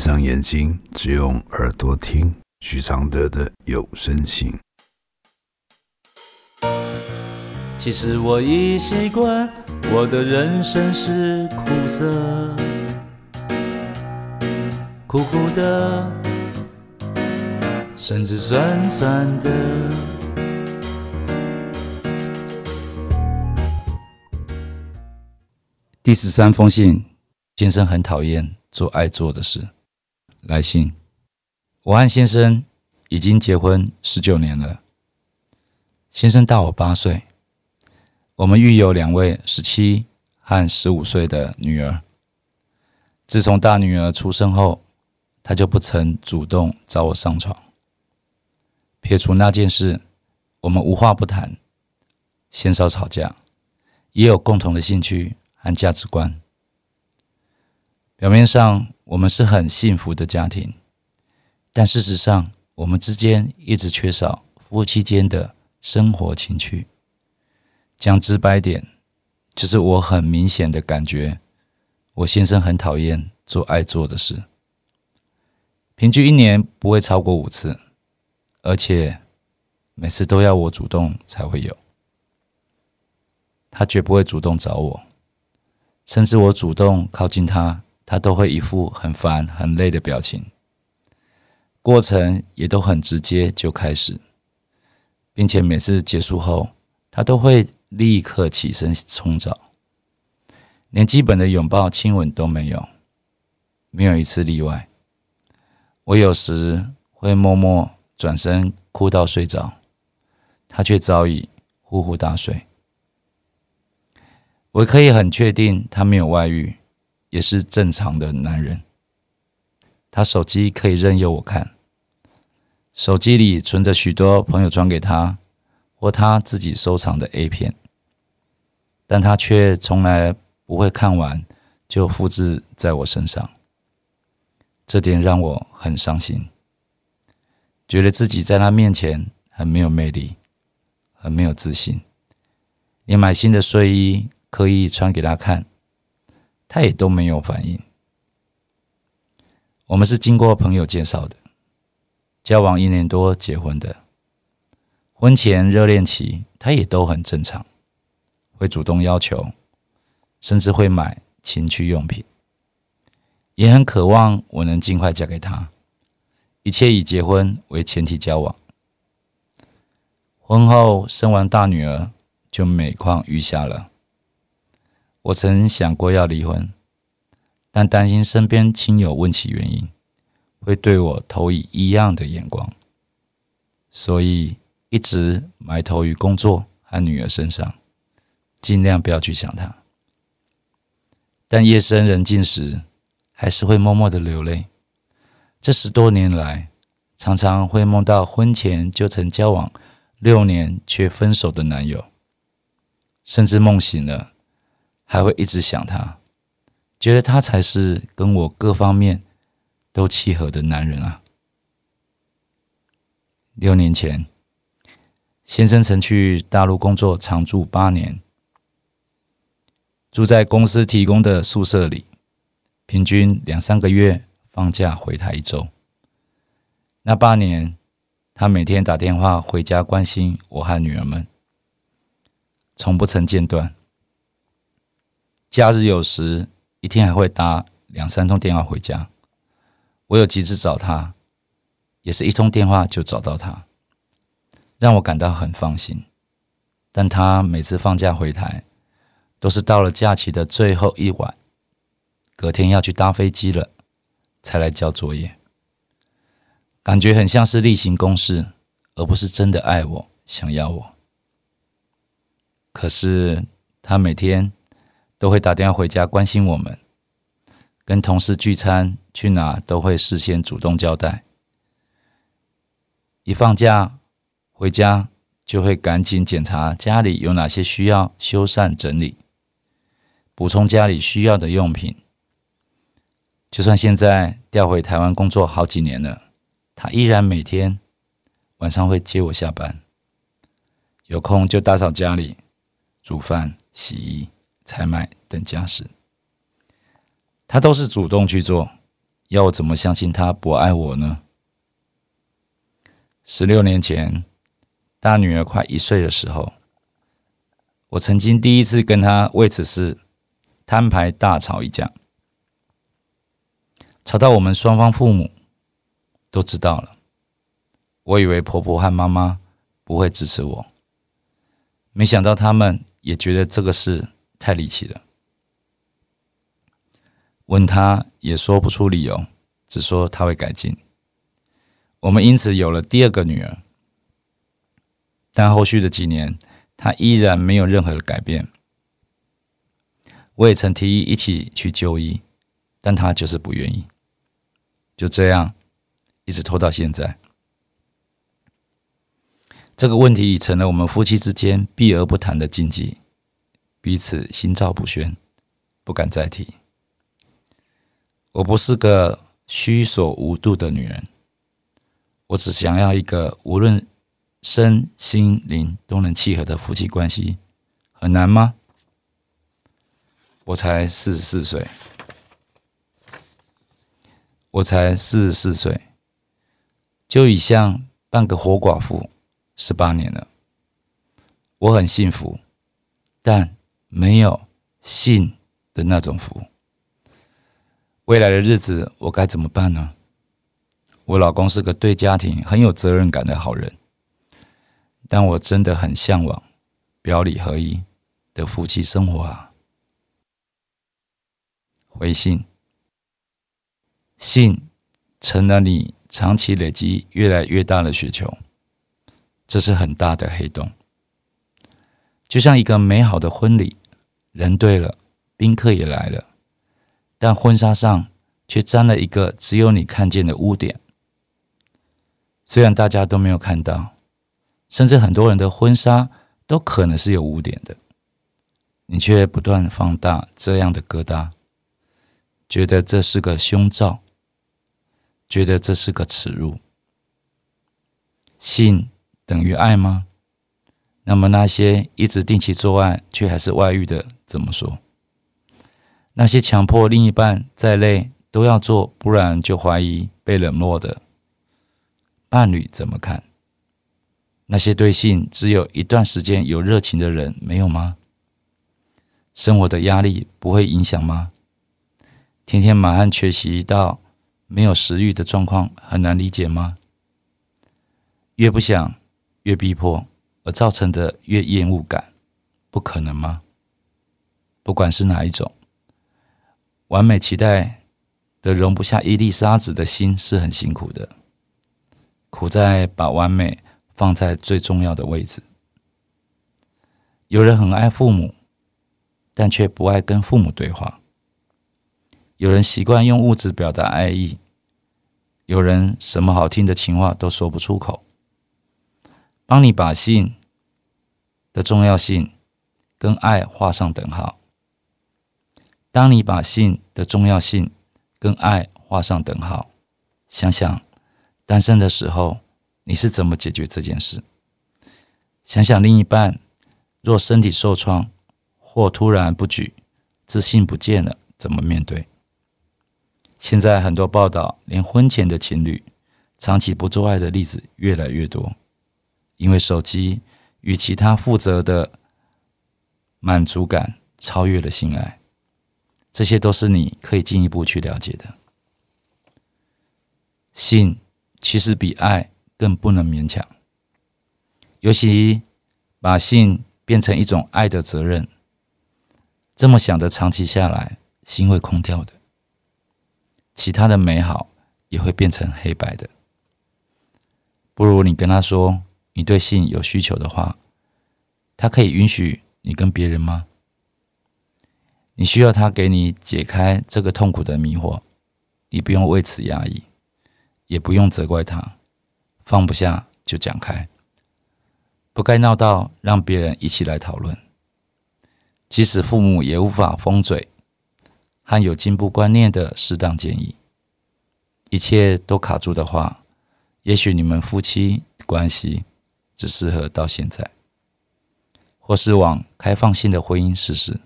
上眼睛，只用耳朵听许常德的有声信。其实我已习惯，我的人生是苦涩，苦苦的，甚至酸酸的。第十三封信，先生很讨厌做爱做的事。来信，我和先生已经结婚十九年了，先生大我八岁。我们育有两位十七和十五岁的女儿。自从大女儿出生后，他就不曾主动找我上床。撇除那件事，我们无话不谈，鲜少吵架，也有共同的兴趣和价值观。表面上我们是很幸福的家庭，但事实上我们之间一直缺少夫妻间的生活情趣。讲直白点，就是我很明显的感觉，我先生很讨厌做爱做的事，平均一年不会超过五次，而且每次都要我主动才会有，他绝不会主动找我，甚至我主动靠近他，他都会一副很烦很累的表情，过程也都很直接就开始，并且每次结束后，他都会。立刻起身冲澡，连基本的拥抱、亲吻都没有，没有一次例外。我有时会默默转身哭到睡着，他却早已呼呼大睡。我可以很确定，他没有外遇，也是正常的男人。他手机可以任由我看，手机里存着许多朋友传给他或他自己收藏的 A 片。但他却从来不会看完就复制在我身上，这点让我很伤心，觉得自己在他面前很没有魅力，很没有自信，连买新的睡衣刻意穿给他看，他也都没有反应。我们是经过朋友介绍的，交往一年多结婚的，婚前热恋期他也都很正常。会主动要求，甚至会买情趣用品，也很渴望我能尽快嫁给他。一切以结婚为前提交往。婚后生完大女儿，就每况愈下了。我曾想过要离婚，但担心身边亲友问起原因，会对我投以异样的眼光，所以一直埋头于工作和女儿身上。尽量不要去想他，但夜深人静时，还是会默默的流泪。这十多年来，常常会梦到婚前就曾交往六年却分手的男友，甚至梦醒了，还会一直想他，觉得他才是跟我各方面都契合的男人啊。六年前，先生曾去大陆工作，常住八年。住在公司提供的宿舍里，平均两三个月放假回台一周。那八年，他每天打电话回家关心我和女儿们，从不曾间断。假日有时一天还会打两三通电话回家。我有急事找他，也是一通电话就找到他，让我感到很放心。但他每次放假回台，都是到了假期的最后一晚，隔天要去搭飞机了，才来交作业。感觉很像是例行公事，而不是真的爱我、想要我。可是他每天都会打电话回家关心我们，跟同事聚餐去哪都会事先主动交代。一放假回家，就会赶紧检查家里有哪些需要修缮整理。补充家里需要的用品。就算现在调回台湾工作好几年了，他依然每天晚上会接我下班，有空就打扫家里、煮饭、洗衣、采买等家事。他都是主动去做，要我怎么相信他不爱我呢？十六年前，大女儿快一岁的时候，我曾经第一次跟她为此事摊牌大吵一架，吵到我们双方父母都知道了。我以为婆婆和妈妈不会支持我，没想到他们也觉得这个事太离奇了。问他也说不出理由，只说他会改进。我们因此有了第二个女儿，但后续的几年，他依然没有任何的改变。我也曾提议一起去就医，但他就是不愿意。就这样，一直拖到现在。这个问题已成了我们夫妻之间避而不谈的禁忌，彼此心照不宣，不敢再提。我不是个虚所无度的女人，我只想要一个无论身心灵都能契合的夫妻关系，很难吗？我才四十四岁，我才四十四岁，就已像半个活寡妇十八年了。我很幸福，但没有性的那种福。未来的日子我该怎么办呢？我老公是个对家庭很有责任感的好人，但我真的很向往表里合一的夫妻生活啊！回信，信成了你长期累积越来越大的雪球，这是很大的黑洞。就像一个美好的婚礼，人对了，宾客也来了。但婚纱上却沾了一个只有你看见的污点。虽然大家都没有看到，甚至很多人的婚纱都可能是有污点的，你却不断放大这样的疙瘩，觉得这是个胸罩，觉得这是个耻辱。性等于爱吗？那么那些一直定期做爱却还是外遇的，怎么说？那些强迫另一半再累都要做，不然就怀疑被冷落的伴侣怎么看？那些对性只有一段时间有热情的人，没有吗？生活的压力不会影响吗？天天满汉缺席到没有食欲的状况，很难理解吗？越不想越逼迫，而造成的越厌恶感，不可能吗？不管是哪一种。完美期待的容不下一粒沙子的心是很辛苦的，苦在把完美放在最重要的位置。有人很爱父母，但却不爱跟父母对话；有人习惯用物质表达爱意；有人什么好听的情话都说不出口。帮你把信的重要性跟爱画上等号。当你把性的重要性跟爱画上等号，想想单身的时候你是怎么解决这件事？想想另一半若身体受创或突然不举，自信不见了，怎么面对？现在很多报道，连婚前的情侣长期不做爱的例子越来越多，因为手机与其他负责的满足感超越了性爱。这些都是你可以进一步去了解的。性其实比爱更不能勉强，尤其把性变成一种爱的责任，这么想的长期下来，心会空掉的，其他的美好也会变成黑白的。不如你跟他说，你对性有需求的话，他可以允许你跟别人吗？你需要他给你解开这个痛苦的迷惑，你不用为此压抑，也不用责怪他，放不下就讲开，不该闹到让别人一起来讨论。即使父母也无法封嘴，和有进步观念的适当建议，一切都卡住的话，也许你们夫妻关系只适合到现在，或是往开放性的婚姻试试。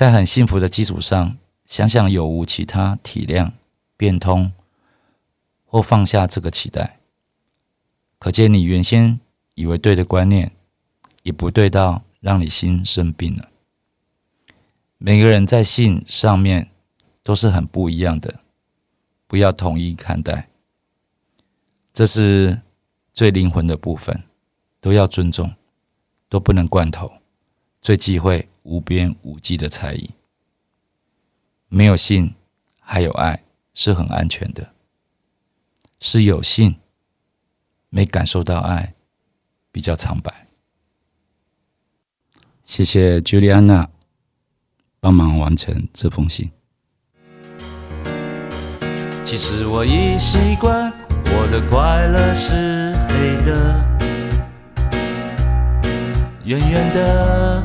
在很幸福的基础上，想想有无其他体谅、变通或放下这个期待，可见你原先以为对的观念，也不对到让你心生病了。每个人在性上面都是很不一样的，不要统一看待，这是最灵魂的部分，都要尊重，都不能罐头，最忌讳无边无际的猜疑。没有性，还有爱，是很安全的；是有性，没感受到爱，比较苍白。谢谢 Juliana 帮忙完成这封信。其实我已习惯，我的快乐是黑的，圆圆的，